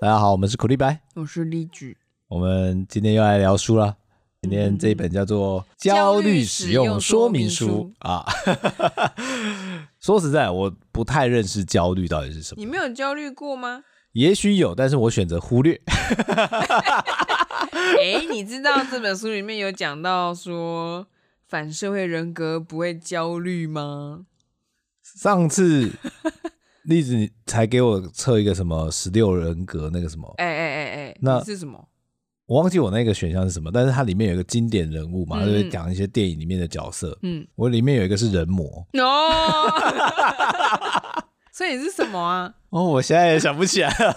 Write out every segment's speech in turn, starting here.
大家好，我们是苦力白，我是荔枝，我们今天又来聊书了。今天这一本叫做《焦虑使用说明书》啊。说实在，我不太认识焦虑到底是什么。你没有焦虑过吗？也许有，但是我选择忽略。哎，你知道这本书里面有讲到说反社会人格不会焦虑吗？上次。例子，你才给我测一个什么十六人格那个什么？哎哎哎哎，那是什么？我忘记我那个选项是什么，但是它里面有一个经典人物嘛，嗯、它就是讲一些电影里面的角色。嗯，我里面有一个是人魔。哦，所以你是什么啊？哦，我现在也想不起来了。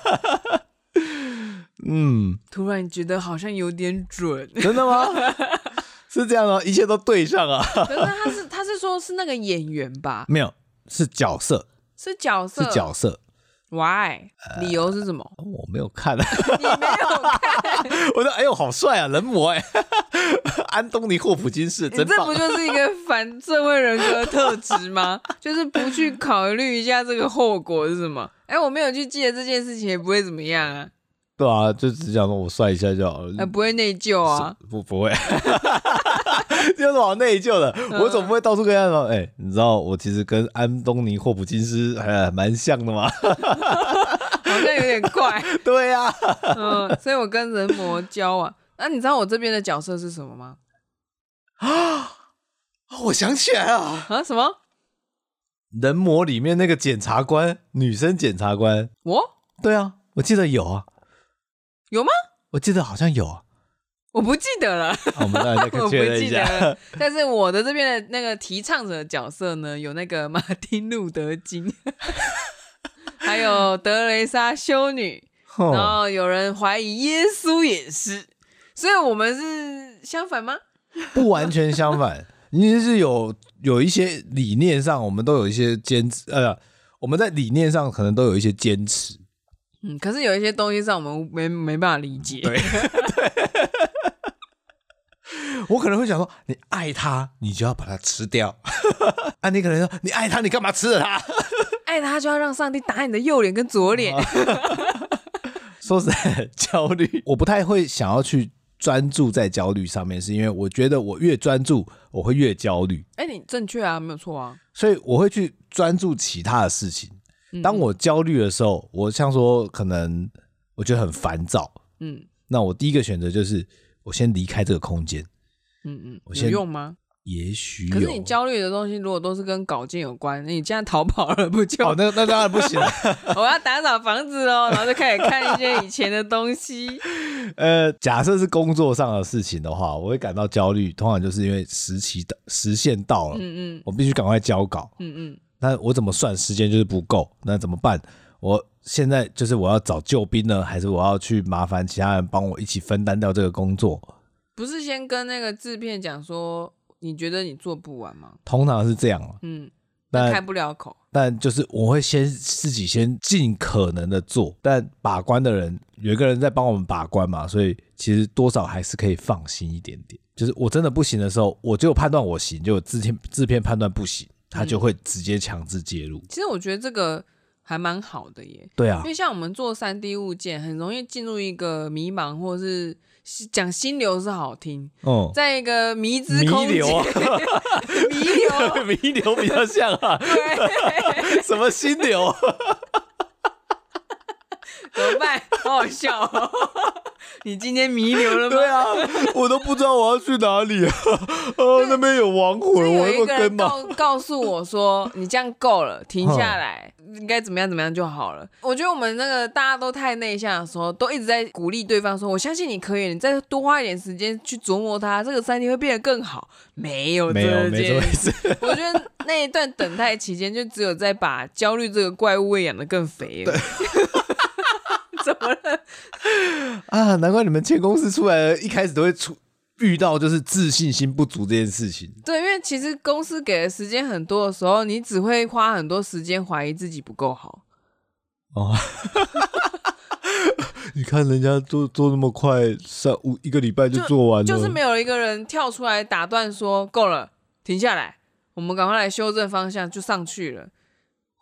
嗯，突然觉得好像有点准。真的吗？是这样吗？一切都对上啊。可是他是他是说是那个演员吧？没有，是角色。是角色，是角色，Why？理由是什么？呃、我没有看，你没有看？我说，哎呦，好帅啊，人魔哎，安东尼·霍普金斯，真棒！这不就是一个反社会人格特质吗？就是不去考虑一下这个后果是什么？哎，我没有去记得这件事情，也不会怎么样啊。对啊，就只想说我帅一下就好了，还不会内疚啊？不，不会，有什么好内疚的？嗯、我总不会到处跟他说，哎、欸，你知道我其实跟安东尼·霍普金斯还蛮像的吗？好像有点怪。对呀、啊，嗯，所以我跟人魔交往。那、啊、你知道我这边的角色是什么吗？啊，我想起来了啊，什么？人魔里面那个检察官，女生检察官。我？对啊，我记得有啊。有吗？我记得好像有啊，我不记得了。我们再确认一下。但是我的这边的那个提倡者的角色呢，有那个马丁路德金，还有德雷莎修女，然后有人怀疑耶稣也是，所以我们是相反吗？不完全相反，你是有有一些理念上，我们都有一些坚持。呃，我们在理念上可能都有一些坚持。嗯，可是有一些东西上我们没没办法理解。对，对 我可能会想说，你爱他，你就要把他吃掉。啊，你可能说，你爱他，你干嘛吃了他？爱他就要让上帝打你的右脸跟左脸。说实在，焦虑，我不太会想要去专注在焦虑上面，是因为我觉得我越专注，我会越焦虑。哎，你正确啊，没有错啊。所以我会去专注其他的事情。当我焦虑的时候，我像说可能我觉得很烦躁，嗯，那我第一个选择就是我先离开这个空间，嗯嗯，我先有用吗？也许。可是你焦虑的东西如果都是跟稿件有关，你这样逃跑了不就？哦，那那当然不行了。我要打扫房子哦，然后就开始看一些以前的东西。呃，假设是工作上的事情的话，我会感到焦虑，通常就是因为时期的时限到了，嗯嗯，我必须赶快交稿，嗯嗯。那我怎么算时间就是不够？那怎么办？我现在就是我要找救兵呢，还是我要去麻烦其他人帮我一起分担掉这个工作？不是先跟那个制片讲说，你觉得你做不完吗？通常是这样，嗯，但开不了口。但就是我会先自己先尽可能的做，但把关的人有一个人在帮我们把关嘛，所以其实多少还是可以放心一点点。就是我真的不行的时候，我就判断我行，就制片制片判断不行。他就会直接强制介入。其实我觉得这个还蛮好的耶。对啊，因为像我们做三 D 物件，很容易进入一个迷茫，或者是讲心流是好听。哦，在一个迷之空间，迷流啊，迷流，迷流比较像啊。对，什么心流？怎么办？好好笑哦。你今天弥留了吗？对啊，我都不知道我要去哪里 啊！哦，那边有亡魂，我要跟吗？告 告诉我说，你这样够了，停下来，应该怎么样怎么样就好了。我觉得我们那个大家都太内向的时候，都一直在鼓励对方说：“我相信你可以，你再多花一点时间去琢磨它，这个三 D 会变得更好。”没有，没有，没这回事。我觉得那一段等待期间，就只有在把焦虑这个怪物喂养的更肥了。怎么了？啊，难怪你们签公司出来了，一开始都会出遇到就是自信心不足这件事情。对，因为其实公司给的时间很多的时候，你只会花很多时间怀疑自己不够好。哦，你看人家做做那么快，三五一个礼拜就做完了就，就是没有一个人跳出来打断说够了，停下来，我们赶快来修正方向，就上去了。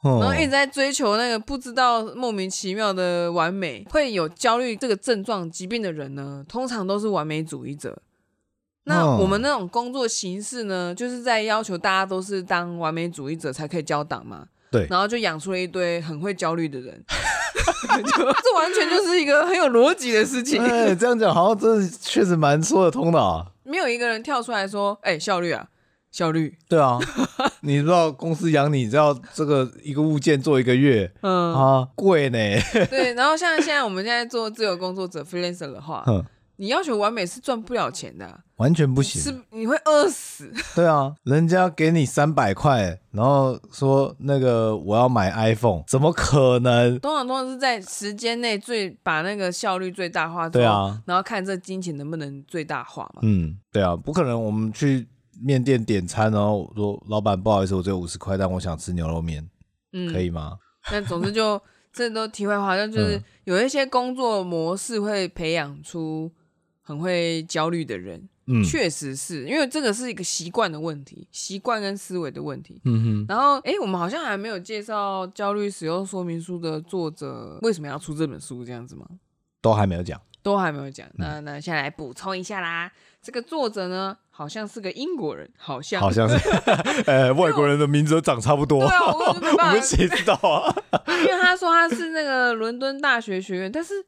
然后一直在追求那个不知道莫名其妙的完美，会有焦虑这个症状疾病的人呢，通常都是完美主义者。那我们那种工作形式呢，就是在要求大家都是当完美主义者才可以交档嘛。对，然后就养出了一堆很会焦虑的人，这完全就是一个很有逻辑的事情。哎，这样讲好像真的确实蛮说得通的啊。没有一个人跳出来说：“哎，效率啊。”效率对啊，你知道公司养你，知道这个一个物件做一个月，嗯啊贵呢。对，然后像现在我们现在做自由工作者 freelancer 的话，嗯，你要求完美是赚不了钱的，完全不行，是你会饿死。对啊，人家给你三百块，然后说那个我要买 iPhone，怎么可能？通常通常是在时间内最把那个效率最大化，对啊，然后看这金钱能不能最大化嘛。嗯，对啊，不可能我们去。面店点餐，然后说老板不好意思，我只有五十块，但我想吃牛肉面，嗯，可以吗？那总之就这都题外话，好像就 是有一些工作模式会培养出很会焦虑的人，嗯，确实是因为这个是一个习惯的问题，习惯跟思维的问题，嗯哼。然后哎，我们好像还没有介绍《焦虑使用说明书》的作者为什么要出这本书，这样子吗？都还没有讲，都还没有讲。那那现在来补充一下啦，这个作者呢？好像是个英国人，好像好像是，呃，外国人的名字都长差不多。对啊，我 们谁知道啊？因为他说他是那个伦敦大学学院，但是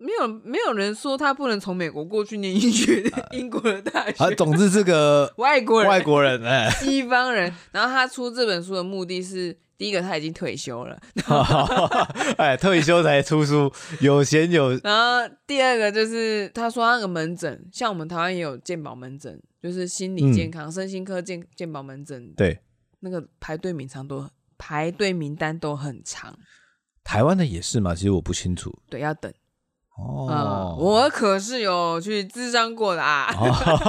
没有没有人说他不能从美国过去念医学的 英国的大学。啊，总之这个 外国人，外国人，哎，西方人。然后他出这本书的目的是。第一个他已经退休了，哎，退休才出书，有闲有。然后第二个就是他说那个门诊，像我们台湾也有健保门诊，就是心理健康、嗯、身心科健健保门诊，对，那个排队名长都排队名单都很长。台湾的也是吗？其实我不清楚。对，要等。哦、嗯，我可是有去咨商过的啊。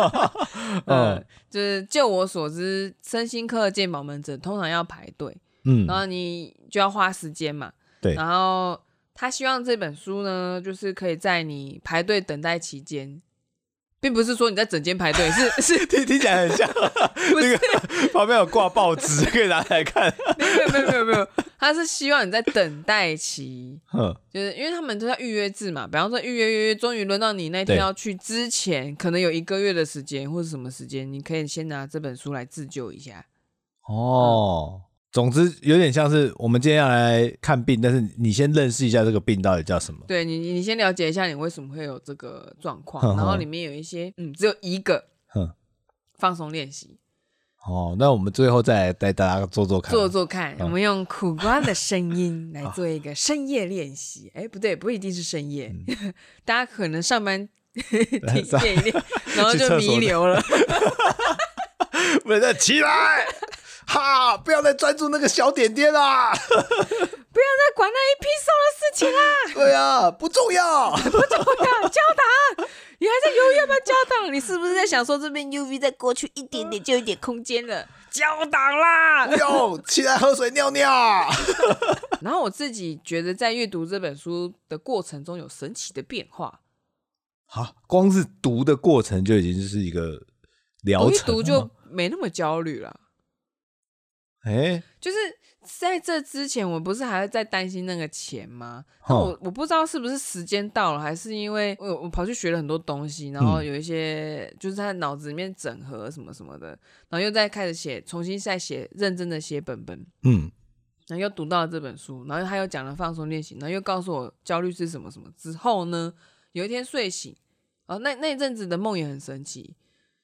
嗯，就是就我所知，身心科的健保门诊通常要排队。嗯，然后你就要花时间嘛。对。然后他希望这本书呢，就是可以在你排队等待期间，并不是说你在整间排队，是 是听听起来很像，那个旁边有挂报纸可以拿来看。没有没有没有没有，他是希望你在等待期，就是因为他们都要预约制嘛。比方说预约预约，终于轮到你那天要去之前，可能有一个月的时间或者什么时间，你可以先拿这本书来自救一下。哦。嗯总之有点像是我们今天要来看病，但是你先认识一下这个病到底叫什么？对你，你先了解一下你为什么会有这个状况，然后里面有一些，嗯，只有一个，放松练习。哦，那我们最后再来带大家做做看，做做看。我们用苦瓜的声音来做一个深夜练习。哎，不对，不一定是深夜，大家可能上班 练一练，然后就弥留了。不是起来。哈！不要再专注那个小点点啦！不要再管那一批瘦的事情啦！对啊，不重要，不重要。焦糖，你还在犹豫要不要焦糖？你是不是在想说这边 UV 再过去一点点就有点空间了？焦糖啦！不用，起来喝水尿尿。然后我自己觉得在阅读这本书的过程中有神奇的变化。好，光是读的过程就已经是一个疗程，读就没那么焦虑了。哎、欸，就是在这之前，我不是还在担心那个钱吗？那我我不知道是不是时间到了，还是因为我我跑去学了很多东西，然后有一些、嗯、就是在脑子里面整合什么什么的，然后又在开始写，重新再写，认真的写本本。嗯，然后又读到了这本书，然后他又讲了放松练习，然后又告诉我焦虑是什么什么。之后呢，有一天睡醒，哦，那那一阵子的梦也很神奇，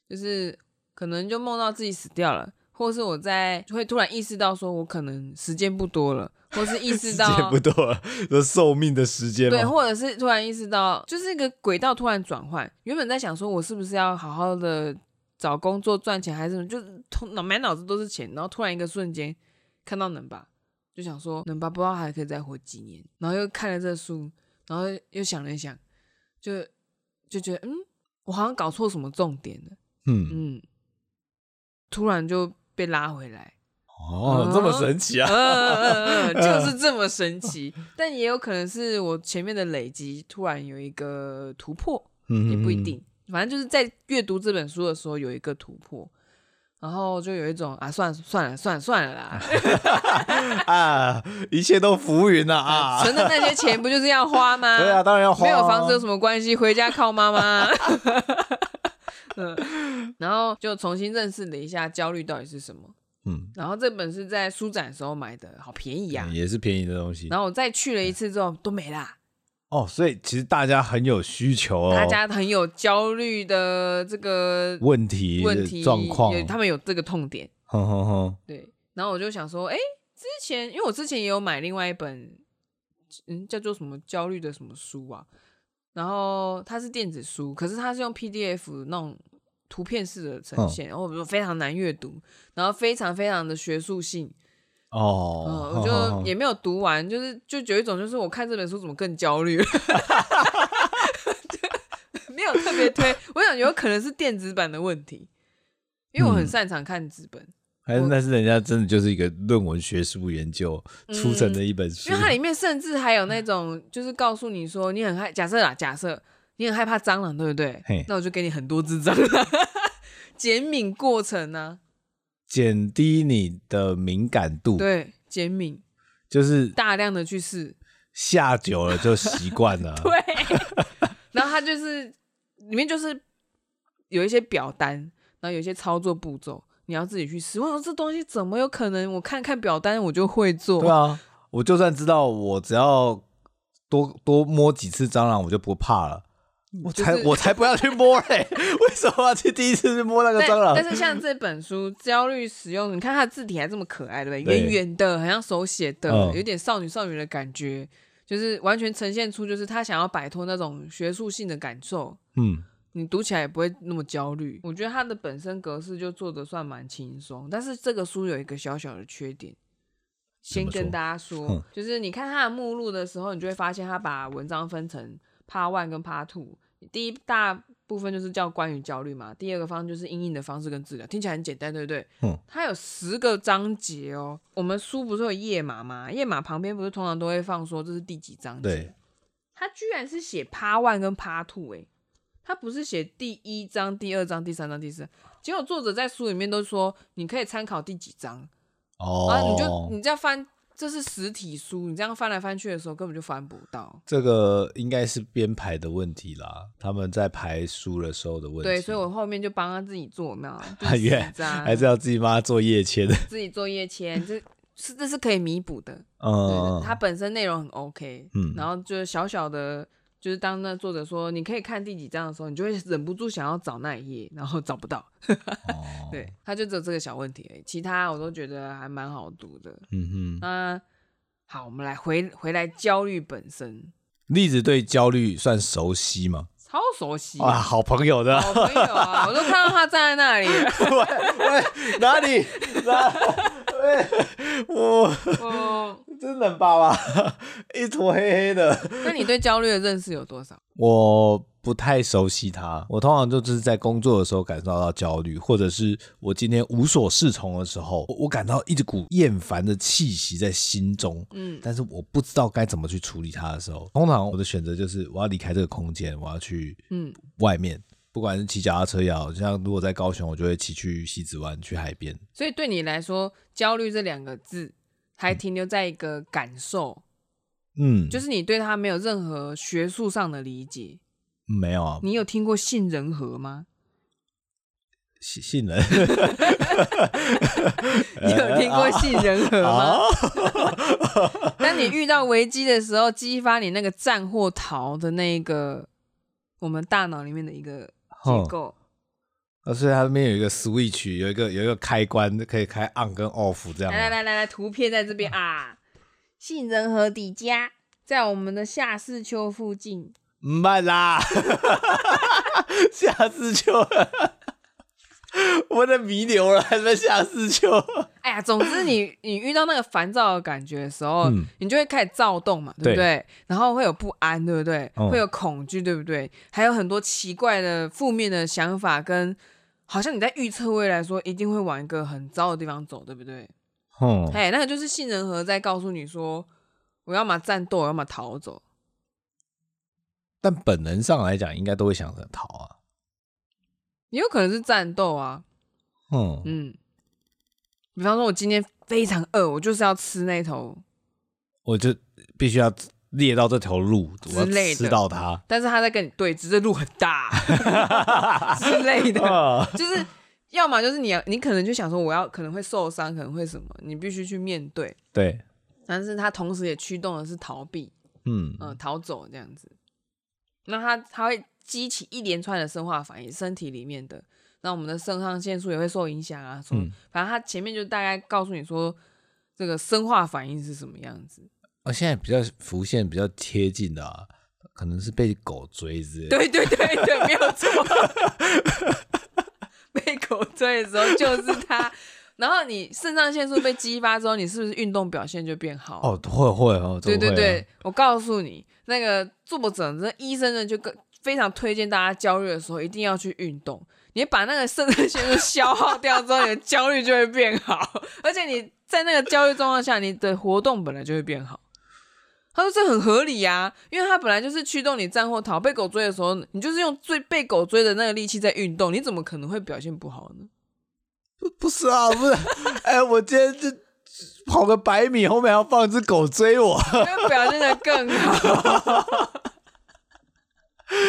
就是可能就梦到自己死掉了。或是我在会突然意识到，说我可能时间不多了，或是意识到时间不多了，有寿命的时间。对，或者是突然意识到，就是一个轨道突然转换。原本在想说，我是不是要好好的找工作赚钱，还是什么？就是脑满脑子都是钱，然后突然一个瞬间看到能吧，就想说能吧，不知道还可以再活几年。然后又看了这书，然后又想了一想，就就觉得嗯，我好像搞错什么重点了。嗯嗯，突然就。被拉回来哦，嗯、这么神奇啊！嗯嗯嗯 嗯、就是这么神奇，但也有可能是我前面的累积突然有一个突破，嗯、也不一定。反正就是在阅读这本书的时候有一个突破，然后就有一种啊，算了算了算了算了啦，啊，一切都浮云了 啊，存的那些钱不就是要花吗？对啊，当然要花，没有房子有什么关系？回家靠妈妈。嗯，然后就重新认识了一下焦虑到底是什么。嗯，然后这本是在书展的时候买的，好便宜啊，嗯，也是便宜的东西。然后我再去了一次之后都没啦。哦，所以其实大家很有需求哦，大家很有焦虑的这个 问题问题状况，他们有这个痛点。哼哼哼，对。然后我就想说，哎，之前因为我之前也有买另外一本，嗯，叫做什么焦虑的什么书啊，然后它是电子书，可是它是用 PDF 那种图片式的呈现，然后我说非常难阅读，然后非常非常的学术性。哦、嗯，我 就也没有读完，就是就有一种就是我看这本书怎么更焦虑，没有特别推。我想有可能是电子版的问题，因为我很擅长看纸本，还是那是人家真的就是一个论文学术研究出成的一本书，因为它里面甚至还有那种就是告诉你说你很害，假设啦，假设你很害怕蟑螂，对不对？那我就给你很多只蟑螂，减敏过程呢、啊。减低你的敏感度，对，减敏就是大量的去试，下久了就习惯了。对，然后它就是里面就是有一些表单，然后有一些操作步骤，你要自己去试。我说这东西怎么有可能？我看看表单我就会做？对啊，我就算知道，我只要多多摸几次蟑螂，我就不怕了。我才、就是、我才不要去摸嘞！为什么要去第一次去摸那个蟑螂？但是像这本书《焦虑使用》，你看它的字体还这么可爱，对不对？圆圆的，很像手写的，嗯，有点少女少女的感觉，就是完全呈现出就是他想要摆脱那种学术性的感受。嗯，你读起来也不会那么焦虑。我觉得它的本身格式就做的算蛮轻松，但是这个书有一个小小的缺点，先跟大家说，说，就是你看它的目录的时候，你就会发现它把文章分成。Part One 跟 Part Two，第一大部分就是叫关于焦虑嘛，第二个方就是因应的方式跟治疗，听起来很简单，对不对？嗯。它有十个章节哦。我们书不是有页码吗？页码旁边不是通常都会放说这是第几章节？对。它居然是写 Part One 跟 Part Two，哎，它不是写第一章、第二章、第三章、第四。结果作者在书里面都说你可以参考第几章哦，然后你就你这样翻。这是实体书，你这样翻来翻去的时候根本就翻不到。这个应该是编排的问题啦，他们在排书的时候的问题。对，所以我后面就帮他自己做，没有？还是要自己帮他做页签的。自己做页签，这是这是可以弥补的。嗯，它本身内容很 OK，嗯，然后就是小小的。就是当那作者说你可以看第几章的时候，你就会忍不住想要找那一页，然后找不到。哦、对，他就只有这个小问题而已，其他我都觉得还蛮好读的。嗯哼，那好，我们来回回来焦虑本身。栗子对焦虑算熟悉吗？超熟悉啊，好朋友的好朋友啊，我都看到他站在那里。喂喂，哪里？哪？我我真冷爸爸，一坨黑黑的。那你对焦虑的认识有多少？我不太熟悉它。我通常就是在工作的时候感受到焦虑，或者是我今天无所适从的时候，我感到一股厌烦的气息在心中。嗯，但是我不知道该怎么去处理它的时候，通常我的选择就是我要离开这个空间，我要去嗯外面。不管是骑脚踏车也好，像如果在高雄，我就会骑去西子湾，去海边。所以对你来说，焦虑这两个字还停留在一个感受，嗯，就是你对它没有任何学术上的理解。没有啊。你有听过杏仁核吗？杏杏仁？你有听过杏仁核吗？当你遇到危机的时候，激发你那个战或逃的那个，我们大脑里面的一个。结构，啊，所以它里面有一个 switch，有一个有一个开关，可以开 on 跟 off 这样。来来来来来，图片在这边啊，杏仁核底家在我们的夏四秋附近。慢啦，下视丘。我的弥留了，还在下四丘。哎呀，总之你 你遇到那个烦躁的感觉的时候，嗯、你就会开始躁动嘛，对不对？对，然后会有不安，对不对？嗯、会有恐惧，对不对？还有很多奇怪的负面的想法，跟好像你在预测未来，说一定会往一个很糟的地方走，对不对？嗯，哎，那个就是杏仁核在告诉你说，我要么战斗，我要么逃走。但本能上来讲，应该都会想着逃啊。也有可能是战斗啊，嗯嗯，比方说，我今天非常饿，我就是要吃那头，我就必须要猎到这条路，我要吃到它。但是他在跟你对峙，这路很大 之类的，就是要么就是你要，你可能就想说，我要可能会受伤，可能会什么，你必须去面对。对，但是他同时也驱动的是逃避，嗯嗯、呃，逃走这样子。那他他会激起一连串的生化反应，身体里面的，那我们的肾上腺素也会受影响啊。嗯，反正他前面就大概告诉你说，这个生化反应是什么样子。哦，现在比较浮现比较贴近的啊，可能是被狗追之类的。对对对对，没有错。被狗追的时候就是它，然后你肾上腺素被激发之后，你是不是运动表现就变好？哦，会会哦，对对对，我告诉你。那个作者，那医生呢，就更非常推荐大家焦虑的时候一定要去运动。你把那个肾上腺素消耗掉之后，你的焦虑就会变好。而且你在那个焦虑状况下，你的活动本来就会变好。他说这很合理呀，因为他本来就是驱动你战或逃。被狗追的时候，你就是用最被狗追的那个力气在运动，你怎么可能会表现不好呢？不不是啊，不是，哎，我今天就。跑个百米，后面还要放一只狗追我，表现的更好。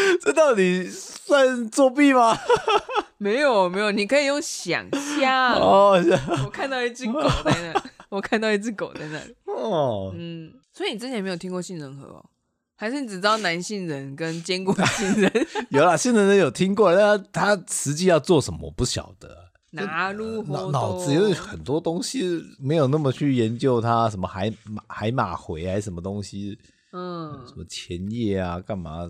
这到底算作弊吗？没有没有，你可以用想象。哦，我看到一只狗在那，我看到一只狗在那里。哦，嗯，所以你之前没有听过杏仁核哦？还是你只知道男性人跟坚果杏仁？有啦，杏仁人有听过，但他实际要做什么，我不晓得。拿入脑脑子有很多东西没有那么去研究它，什么海马海马回还是什么东西，嗯，什么前叶啊，干嘛？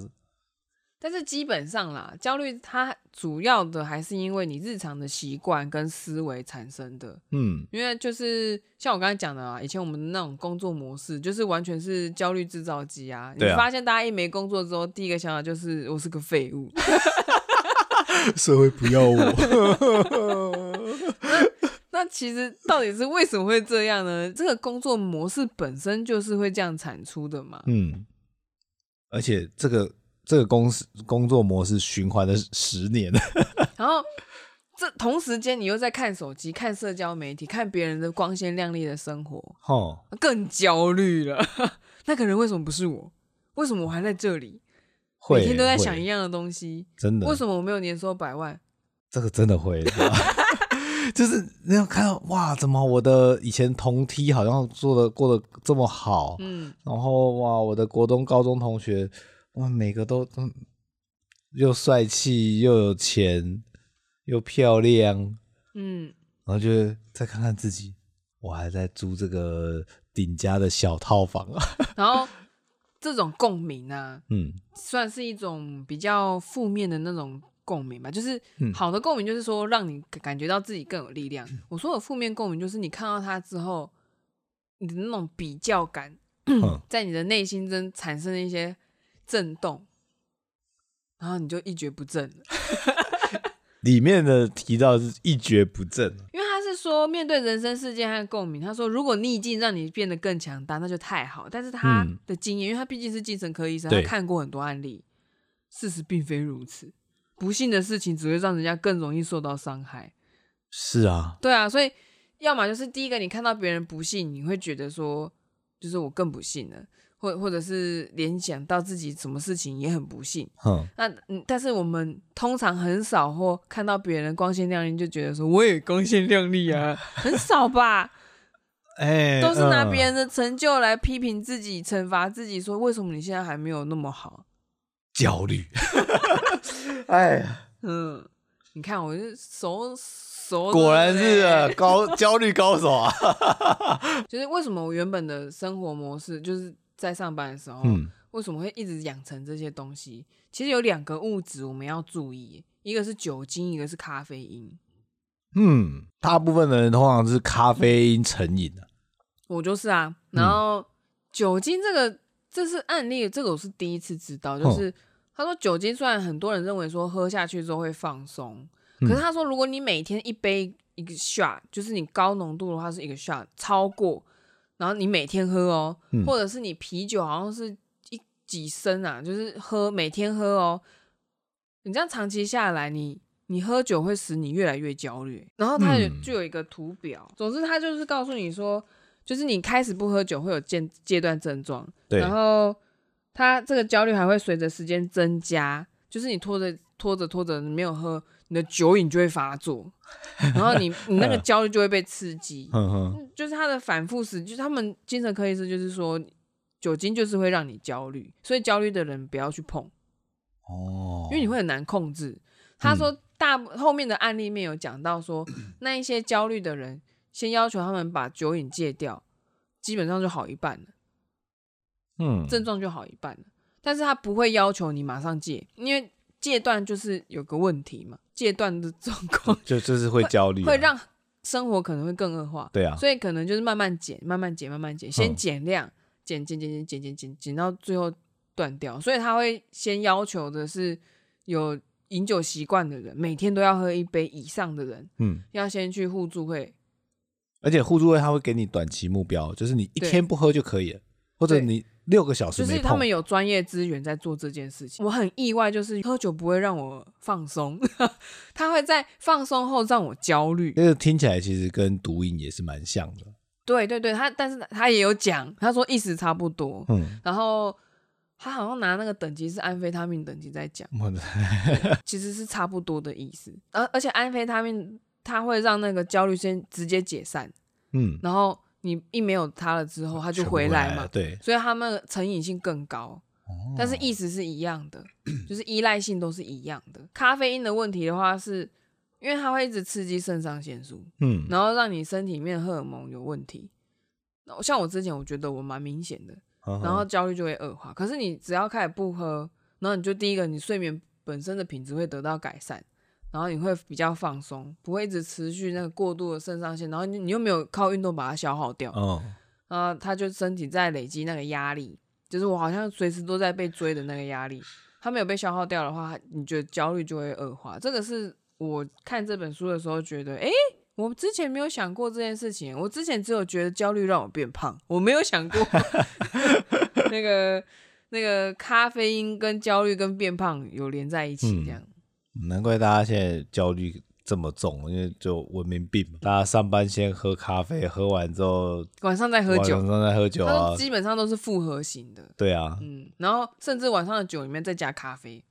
但是基本上啦，焦虑它主要的还是因为你日常的习惯跟思维产生的，嗯，因为就是像我刚才讲的啊，以前我们那种工作模式就是完全是焦虑制造机啊，你发现大家一没工作之后，第一个想法就是我是个废物。社会不要我那，那其实到底是为什么会这样呢？这个工作模式本身就是会这样产出的嘛。嗯，而且这个这个公司工作模式循环了十年，然后这同时间你又在看手机、看社交媒体、看别人的光鲜亮丽的生活，哦，更焦虑了。那个人为什么不是我？为什么我还在这里？每天都在想一样的东西，真的？为什么我没有年收百万？这个真的会，就是你要看到哇，怎么我的以前同梯好像做的过得这么好，嗯，然后哇，我的国中、高中同学哇，每个都都又帅气又有钱又漂亮，嗯，然后就再看看自己，我还在租这个顶家的小套房啊，然后。这种共鸣啊，嗯，算是一种比较负面的那种共鸣吧。就是好的共鸣，就是说让你感觉到自己更有力量。嗯、我说的负面共鸣，就是你看到他之后，你的那种比较感，嗯、在你的内心中产生了一些震动，然后你就一蹶不振了。里面的提到是一蹶不振。因为他是说面对人生事件和共鸣，他说如果逆境让你变得更强大，那就太好。但是他的经验，嗯、因为他毕竟是精神科医生，他看过很多案例，事实并非如此。不幸的事情只会让人家更容易受到伤害。是啊，对啊，所以要么就是第一个，你看到别人不幸，你会觉得说，就是我更不幸了。或或者是联想到自己什么事情也很不幸，嗯，那嗯，但是我们通常很少或看到别人光鲜亮丽就觉得说我也光鲜亮丽啊，很少吧？哎，都是拿别人的成就来批评自己、惩罚自己，说为什么你现在还没有那么好？焦虑，哎呀，嗯，你看我是手手，果然是高焦虑高手啊！就是为什么我原本的生活模式就是。在上班的时候，嗯、为什么会一直养成这些东西？其实有两个物质我们要注意，一个是酒精，一个是咖啡因。嗯，大部分的人通常是咖啡因成瘾的。我就是啊。然后、嗯、酒精这个，这是案例，这个我是第一次知道。就是、嗯、他说酒精虽然很多人认为说喝下去之后会放松，可是他说如果你每天一杯一个 shot，就是你高浓度的话是一个 shot，超过。然后你每天喝哦，嗯、或者是你啤酒好像是一几升啊，就是喝每天喝哦。你这样长期下来，你你喝酒会使你越来越焦虑。然后它有就有一个图表，嗯、总之它就是告诉你说，就是你开始不喝酒会有戒戒断症状，对，然后他这个焦虑还会随着时间增加，就是你拖着拖着拖着你没有喝，你的酒瘾就会发作，然后你 你那个焦虑就会被刺激，就是他的反复时，就是他们精神科医师就是说。酒精就是会让你焦虑，所以焦虑的人不要去碰哦，因为你会很难控制。他说大、嗯、后面的案例面有讲到说，那一些焦虑的人先要求他们把酒瘾戒掉，基本上就好一半了，嗯，症状就好一半了。但是他不会要求你马上戒，因为戒断就是有个问题嘛，戒断的状况就就是会焦虑、啊，会让生活可能会更恶化。对啊，所以可能就是慢慢减，慢慢减，慢慢减，先减量。嗯减减减减减减减减到最后断掉，所以他会先要求的是有饮酒习惯的人，每天都要喝一杯以上的人，嗯，要先去互助会，而且互助会他会给你短期目标，就是你一天不喝就可以了，或者你六个小时。就是他们有专业资源在做这件事情。我很意外，就是喝酒不会让我放松，他会在放松后让我焦虑。那个听起来其实跟毒瘾也是蛮像的。对对对，他但是他也有讲，他说意思差不多，嗯，然后他好像拿那个等级是安非他命等级在讲，其实是差不多的意思，而而且安非他命它会让那个焦虑先直接解散，嗯，然后你一没有它了之后，它就回来嘛，来对，所以他们成瘾性更高，哦，但是意思是一样的，就是依赖性都是一样的。咖啡因的问题的话是。因为它会一直刺激肾上腺素，嗯，然后让你身体里面荷尔蒙有问题。像我之前，我觉得我蛮明显的，然后焦虑就会恶化。可是你只要开始不喝，然后你就第一个，你睡眠本身的品质会得到改善，然后你会比较放松，不会一直持续那个过度的肾上腺，然后你你又没有靠运动把它消耗掉，哦，然后它就身体在累积那个压力，就是我好像随时都在被追的那个压力，它没有被消耗掉的话，你觉得焦虑就会恶化。这个是。我看这本书的时候觉得，哎，我之前没有想过这件事情。我之前只有觉得焦虑让我变胖，我没有想过 那个那个咖啡因跟焦虑跟变胖有连在一起这样。嗯，难怪大家现在焦虑这么重，因为就文明病嘛。大家上班先喝咖啡，喝完之后晚上再喝酒，晚上再喝酒啊，基本上都是复合型的。对啊，嗯，然后甚至晚上的酒里面再加咖啡。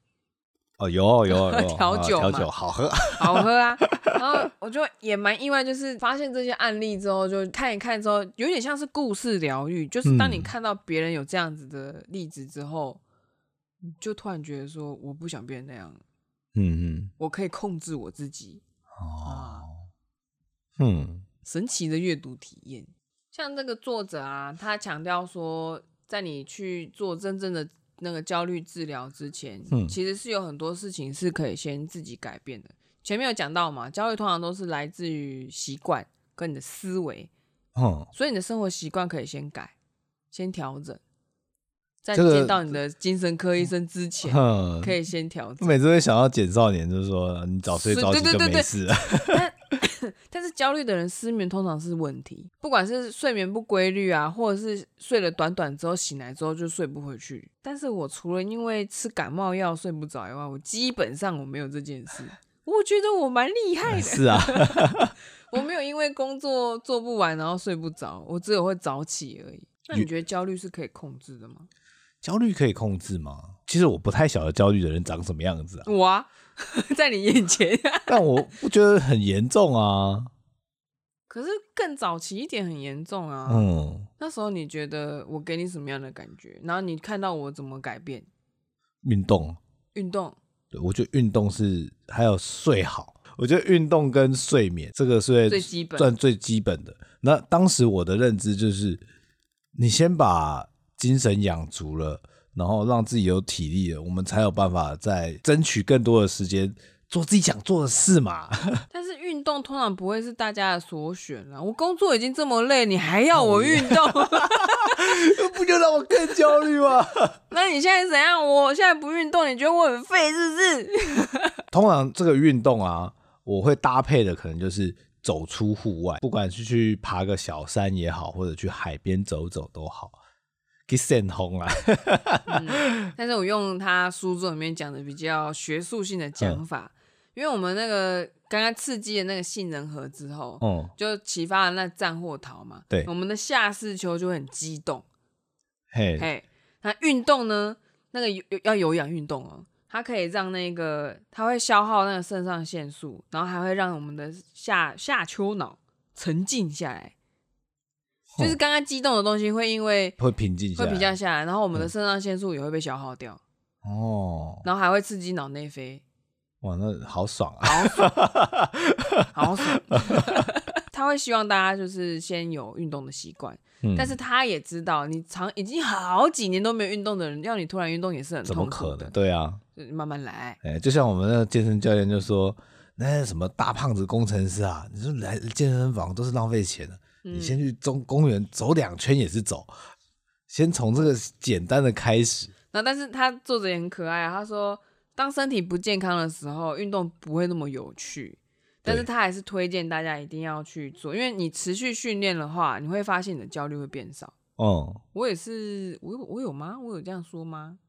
哦，有有有 调酒，调酒好喝，好喝啊！然后我就也蛮意外，就是发现这些案例之后，就看一看之后，有点像是故事疗愈。就是当你看到别人有这样子的例子之后，嗯、就突然觉得说，我不想变那样。嗯嗯，我可以控制我自己。哦，啊、嗯，神奇的阅读体验。像这个作者啊，他强调说，在你去做真正的。那个焦虑治疗之前，嗯，其实是有很多事情是可以先自己改变的。前面有讲到嘛，焦虑通常都是来自于习惯跟你的思维，嗯，所以你的生活习惯可以先改，先调整，在见到你的精神科医生之前，可以先调整。我每次会想到简少年，就是说你早睡早起就没事了。但是焦虑的人失眠通常是问题，不管是睡眠不规律啊，或者是睡了短短之后醒来之后就睡不回去。但是我除了因为吃感冒药睡不着以外，我基本上我没有这件事。我觉得我蛮厉害的。是啊 我没有因为工作做不完然后睡不着，我只有会早起而已。那你觉得焦虑是可以控制的吗？焦虑可以控制吗？其实我不太晓得焦虑的人长什么样子啊。我啊。在你眼前，但我不觉得很严重啊。可是更早期一点很严重啊。嗯，那时候你觉得我给你什么样的感觉？然后你看到我怎么改变？运动，运动。对，我觉得运动是还有睡好。我觉得运动跟睡眠这个是最基本，算最基本的。那当时我的认知就是，你先把精神养足了。然后让自己有体力了，我们才有办法再争取更多的时间做自己想做的事嘛。但是运动通常不会是大家的所选了。我工作已经这么累，你还要我运动，不就让我更焦虑吗？那你现在怎样？我现在不运动，你觉得我很废是不是？通常这个运动啊，我会搭配的可能就是走出户外，不管是去爬个小山也好，或者去海边走走都好。给闪红啊！但是我用他书中里面讲的比较学术性的讲法，因为我们那个刚刚刺激了那个杏仁核之后，嗯，就启发了那战或逃嘛。对，我们的下视丘就很激动。嘿，嘿，那运动呢？那个有要有氧运动哦，它可以让那个它会消耗那个肾上腺素，然后还会让我们的下下丘脑沉静下来。就是刚刚激动的东西会因为会平静，会平静下来，然后我们的肾上腺素也会被消耗掉。哦，然后还会刺激脑内啡。哇，那好爽啊！好爽，好爽。他会希望大家就是先有运动的习惯，嗯、但是他也知道你长已经好几年都没有运动的人，要你突然运动也是很痛苦的。对啊，慢慢来。哎、欸，就像我们那个健身教练就说，那什么大胖子工程师啊，你说来健身房都是浪费钱的，嗯、你先去中公园走两圈也是走，先从这个简单的开始。那但是他作者也很可爱啊，他说。当身体不健康的时候，运动不会那么有趣，但是他还是推荐大家一定要去做，因为你持续训练的话，你会发现你的焦虑会变少。哦，我也是，我有我有吗？我有这样说吗？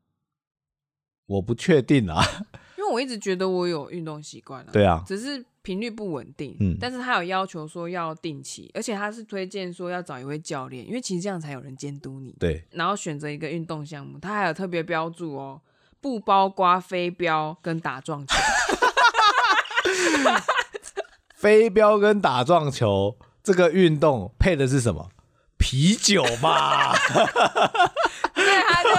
我不确定啊，因为我一直觉得我有运动习惯了。对啊，只是频率不稳定。嗯，但是他有要求说要定期，而且他是推荐说要找一位教练，因为其实这样才有人监督你。对，然后选择一个运动项目，他还有特别标注哦。不包括飞镖跟打撞球。飞镖跟打撞球这个运动配的是什么？啤酒吧。对，他就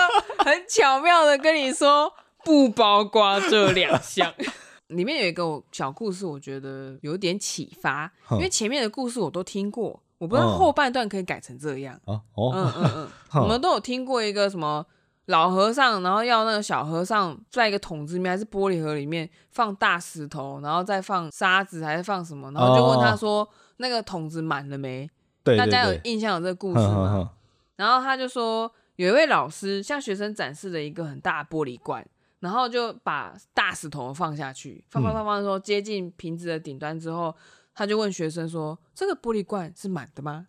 很巧妙的跟你说不包括这两项。里面有一个小故事，我觉得有点启发，因为前面的故事我都听过，我不知道后半段可以改成这样。嗯嗯嗯，我们都有听过一个什么？老和尚，然后要那个小和尚在一个桶子里面，还是玻璃盒里面放大石头，然后再放沙子，还是放什么？然后就问他说：“哦、那个桶子满了没？”对，大家有印象有这个故事吗？然后他就说，有一位老师向学生展示了一个很大的玻璃罐，然后就把大石头放下去，放放放放的时候接近瓶子的顶端之后，他就问学生说：“这个玻璃罐是满的吗？”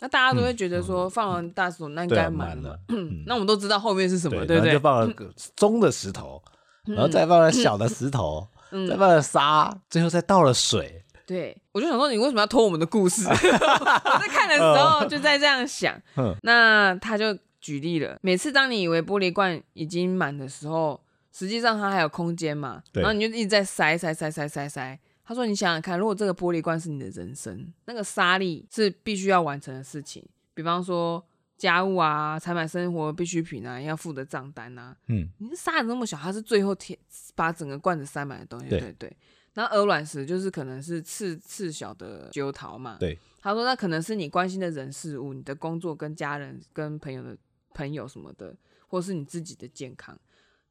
那大家都会觉得说，放完大石头那应该满了，那我们都知道后面是什么，对不对？就放了个中的石头，然后再放了小的石头，再放了沙，最后再倒了水。对，我就想说，你为什么要偷我们的故事？我在看的时候就在这样想。那他就举例了，每次当你以为玻璃罐已经满的时候，实际上它还有空间嘛，然后你就一直在塞塞塞塞塞塞。他说：“你想想看，如果这个玻璃罐是你的人生，那个沙粒是必须要完成的事情，比方说家务啊、采买生活必需品啊，要付的账单啊。嗯，你的沙子那么小，它是最后填把整个罐子塞满的东西。对对对。然后鹅卵石就是可能是次次小的揪桃嘛。对。他说那可能是你关心的人事物，你的工作、跟家人、跟朋友的朋友什么的，或是你自己的健康，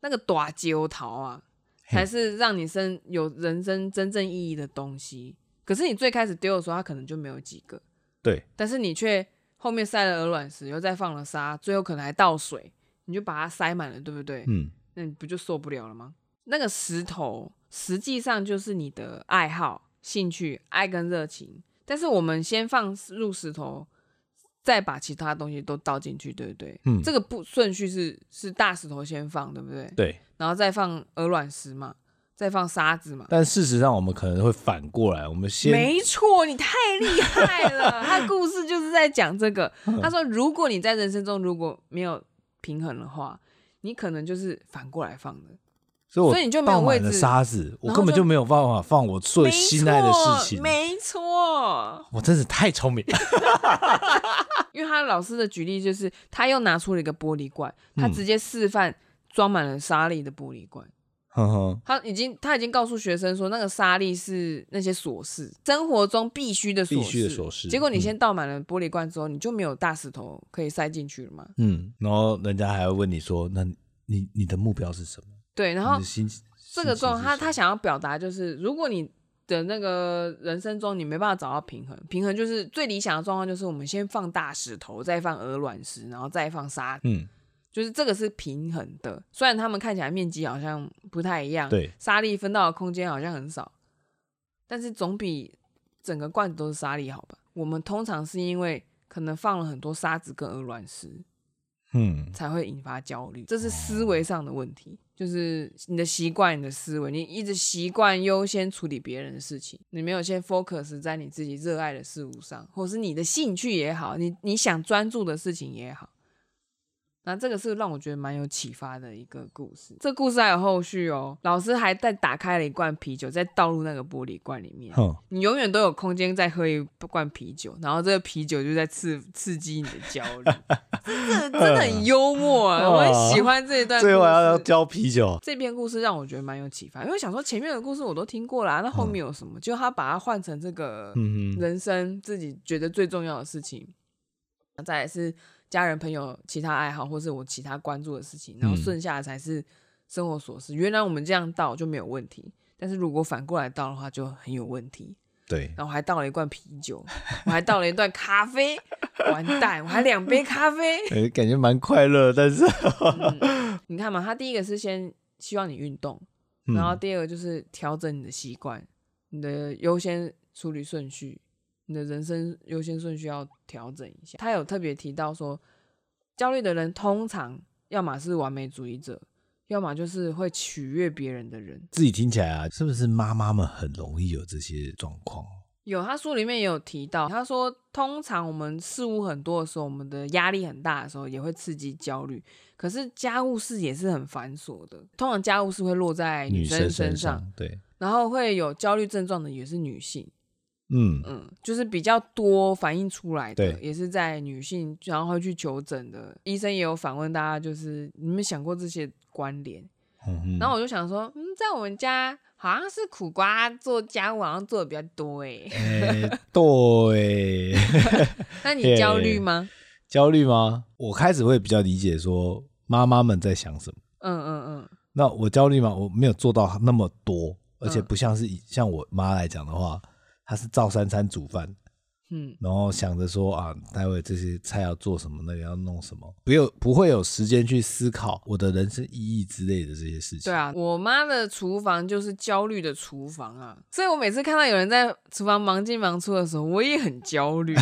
那个大揪桃啊。”才是让你生有人生真正意义的东西。可是你最开始丢的时候，它可能就没有几个。对。但是你却后面塞了鹅卵石，又再放了沙，最后可能还倒水，你就把它塞满了，对不对？嗯。那你不就受不了了吗？那个石头实际上就是你的爱好、兴趣、爱跟热情。但是我们先放入石头。再把其他东西都倒进去，对不对？嗯，这个不顺序是是大石头先放，对不对？对，然后再放鹅卵石嘛，再放沙子嘛。但事实上，我们可能会反过来，我们先没错，你太厉害了。他故事就是在讲这个。他说，如果你在人生中如果没有平衡的话，你可能就是反过来放的。所以你就没有位置，沙子，我根本就没有办法放我最心爱的事情。没错，我真是太聪明了。因为他老师的举例就是，他又拿出了一个玻璃罐，他直接示范装满了沙粒的玻璃罐。嗯、他已经他已经告诉学生说，那个沙粒是那些琐事，生活中必须的必须的琐事。结果你先倒满了玻璃罐之后，你就没有大石头可以塞进去了嘛？嗯，然后人家还会问你说，那你你的目标是什么？对，然后这个状他他想要表达就是，如果你的那个人生中你没办法找到平衡，平衡就是最理想的状况，就是我们先放大石头，再放鹅卵石，然后再放沙，嗯，就是这个是平衡的。虽然他们看起来面积好像不太一样，对，沙粒分到的空间好像很少，但是总比整个罐子都是沙粒好吧？我们通常是因为可能放了很多沙子跟鹅卵石。嗯，才会引发焦虑。这是思维上的问题，就是你的习惯、你的思维，你一直习惯优先处理别人的事情，你没有先 focus 在你自己热爱的事物上，或是你的兴趣也好，你你想专注的事情也好。那这个是让我觉得蛮有启发的一个故事。这故事还有后续哦，老师还在打开了一罐啤酒，再倒入那个玻璃罐里面。哦、你永远都有空间再喝一罐啤酒，然后这个啤酒就在刺刺激你的焦虑。真的真的很幽默啊，我很喜欢这一段。最后还要浇啤酒。这篇故事让我觉得蛮有启发，因为想说前面的故事我都听过了，那后面有什么？就他把它换成这个人生自己觉得最重要的事情。再来是。家人、朋友、其他爱好，或是我其他关注的事情，然后剩下的才是生活琐事。嗯、原来我们这样倒就没有问题，但是如果反过来倒的话，就很有问题。对，然后我还倒了一罐啤酒，我还倒了一段咖啡，完蛋，我还两杯咖啡，欸、感觉蛮快乐。但是、嗯，你看嘛，他第一个是先希望你运动，然后第二个就是调整你的习惯，你的优先处理顺序。你的人生优先顺序要调整一下。他有特别提到说，焦虑的人通常要么是完美主义者，要么就是会取悦别人的人。自己听起来啊，是不是妈妈们很容易有这些状况？有，他书里面也有提到，他说，通常我们事物很多的时候，我们的压力很大的时候，也会刺激焦虑。可是家务事也是很繁琐的，通常家务事会落在女生身上，身上对，然后会有焦虑症状的也是女性。嗯嗯，就是比较多反映出来的，也是在女性，然后会去求诊的医生也有反问大家，就是你们想过这些关联？嗯，然后我就想说，嗯，在我们家好像是苦瓜做家务好像做的比较多哎、欸，欸、对，那你焦虑吗？焦虑吗？我开始会比较理解说妈妈们在想什么。嗯嗯嗯。那我焦虑吗？我没有做到那么多，而且不像是像我妈来讲的话。他是照三餐煮饭，嗯，然后想着说啊，待会这些菜要做什么，那个要弄什么，不有不会有时间去思考我的人生意义之类的这些事情。对啊，我妈的厨房就是焦虑的厨房啊，所以我每次看到有人在厨房忙进忙出的时候，我也很焦虑，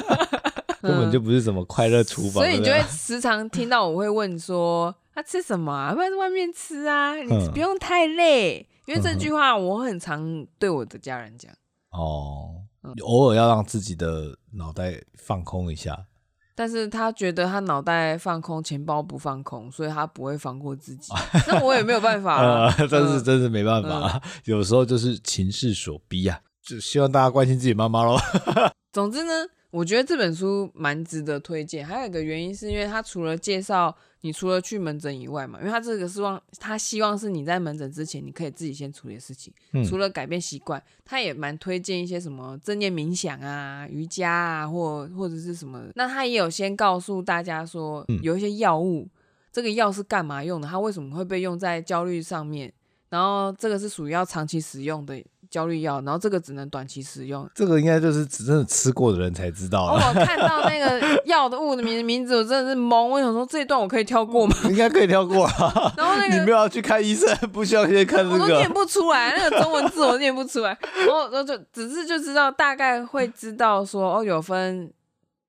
根本就不是什么快乐厨房。所以你就会时常听到我会问说，他、啊、吃什么啊？不然在外面吃啊，你不用太累。因为这句话我很常对我的家人讲。哦，偶尔要让自己的脑袋放空一下，但是他觉得他脑袋放空，钱包不放空，所以他不会放过自己。那我也没有办法啊，呃、真是真是没办法，嗯、有时候就是情势所逼啊，就希望大家关心自己妈妈喽。总之呢，我觉得这本书蛮值得推荐，还有一个原因是因为他除了介绍。你除了去门诊以外嘛，因为他这个希望，他希望是你在门诊之前，你可以自己先处理的事情。嗯、除了改变习惯，他也蛮推荐一些什么正念冥想啊、瑜伽啊，或或者是什么。那他也有先告诉大家说，有一些药物，嗯、这个药是干嘛用的？它为什么会被用在焦虑上面？然后这个是属于要长期使用的。焦虑药，然后这个只能短期使用。这个应该就是只真的吃过的人才知道。哦，我 看到那个药的物的名名字，我真的是懵。我想说这一段我可以跳过吗？应该可以跳过啊。然后那个你没有要去看医生，不需要先看这个。我都念不出来，那个中文字我念不出来。然后然后就只是就知道大概会知道说哦，有分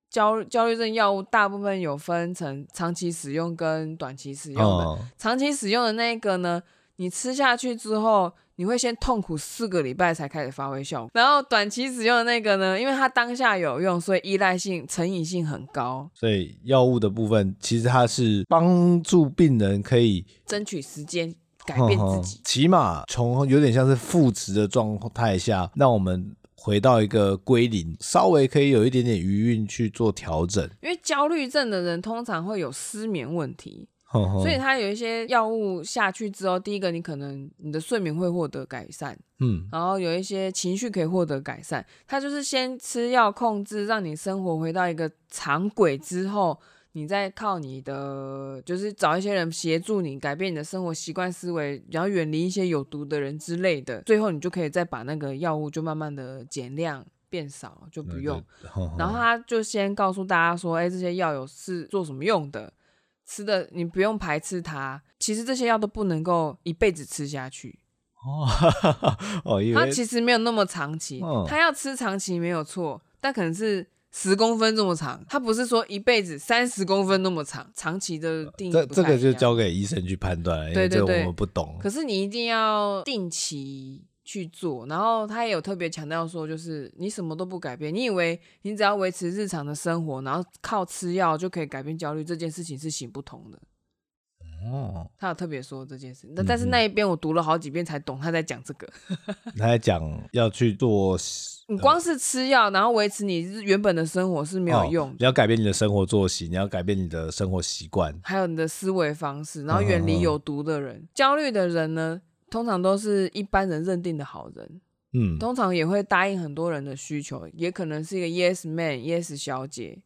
焦焦虑症药物，大部分有分成长期使用跟短期使用的。哦、长期使用的那个呢，你吃下去之后。你会先痛苦四个礼拜才开始发挥效果，然后短期使用的那个呢，因为它当下有用，所以依赖性、成瘾性很高。所以药物的部分，其实它是帮助病人可以争取时间改变自己，起码从有点像是负值的状态下，让我们回到一个归零，稍微可以有一点点余韵去做调整。因为焦虑症的人通常会有失眠问题。所以它有一些药物下去之后，第一个你可能你的睡眠会获得改善，嗯，然后有一些情绪可以获得改善。它就是先吃药控制，让你生活回到一个常轨之后，你再靠你的就是找一些人协助你改变你的生活习惯思维，然后远离一些有毒的人之类的。最后你就可以再把那个药物就慢慢的减量变少，就不用。然后他就先告诉大家说，哎，这些药有是做什么用的。吃的你不用排斥它，其实这些药都不能够一辈子吃下去哦。哦，它其实没有那么长期，它、哦、要吃长期没有错，但可能是十公分这么长，它不是说一辈子三十公分那么长，长期的定义。这这个就交给医生去判断了，对对对，我们不懂。可是你一定要定期去做，然后他也有特别强调说，就是你什么都不改变，你以为你只要维持日常的生活，然后靠吃药就可以改变焦虑，这件事情是行不通的。哦，他有特别说这件事，那但是那一边我读了好几遍才懂他在讲这个。他在讲要去做，你光是吃药，然后维持你原本的生活是没有用。你要改变你的生活作息，你要改变你的生活习惯，还有你的思维方式，然后远离有毒的人。焦虑的人呢，通常都是一般人认定的好人，嗯，通常也会答应很多人的需求，也可能是一个 yes man、yes 小姐，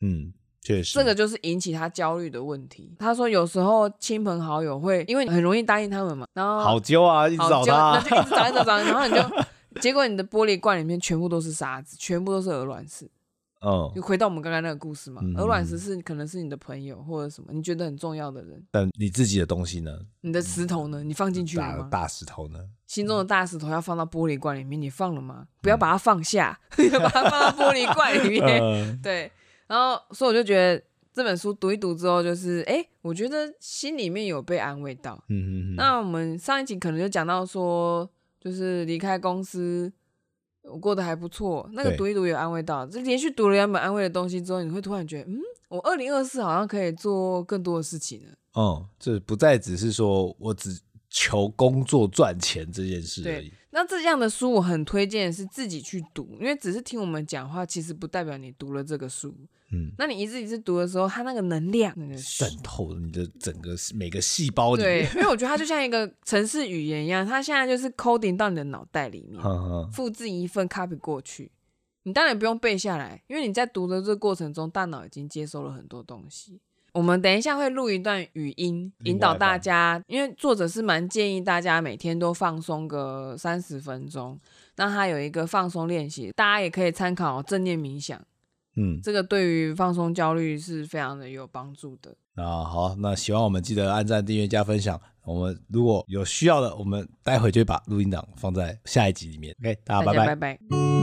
嗯。确实，这个就是引起他焦虑的问题。他说有时候亲朋好友会因为很容易答应他们嘛，然后好揪啊，一直找他，那就一直找，一直找，然后你就结果你的玻璃罐里面全部都是沙子，全部都是鹅卵石。嗯，就回到我们刚刚那个故事嘛，鹅卵石是可能是你的朋友或者什么你觉得很重要的人，但你自己的东西呢？你的石头呢？你放进去了吗？大石头呢？心中的大石头要放到玻璃罐里面，你放了吗？不要把它放下，要把它放到玻璃罐里面。对，然后所以我就觉得。这本书读一读之后，就是哎，我觉得心里面有被安慰到。嗯嗯嗯。那我们上一集可能就讲到说，就是离开公司，我过得还不错。那个读一读有安慰到，这连续读了两本安慰的东西之后，你会突然觉得，嗯，我二零二四好像可以做更多的事情了。哦，这不再只是说我只求工作赚钱这件事而已。那这样的书我很推荐是自己去读，因为只是听我们讲话，其实不代表你读了这个书。嗯，那你一字一字读的时候，它那个能量渗透了你的整个每个细胞里面。对，因为我觉得它就像一个城市语言一样，它现在就是 coding 到你的脑袋里面，复制一份 copy 过去。你当然不用背下来，因为你在读的这个过程中，大脑已经接收了很多东西。我们等一下会录一段语音，引导大家，因为作者是蛮建议大家每天都放松个三十分钟。那他有一个放松练习，大家也可以参考正念冥想。嗯，这个对于放松焦虑是非常的有帮助的。啊，好，那喜欢我们记得按赞、订阅、加分享。我们如果有需要的，我们待会就把录音档放在下一集里面。OK，大家拜拜，拜拜。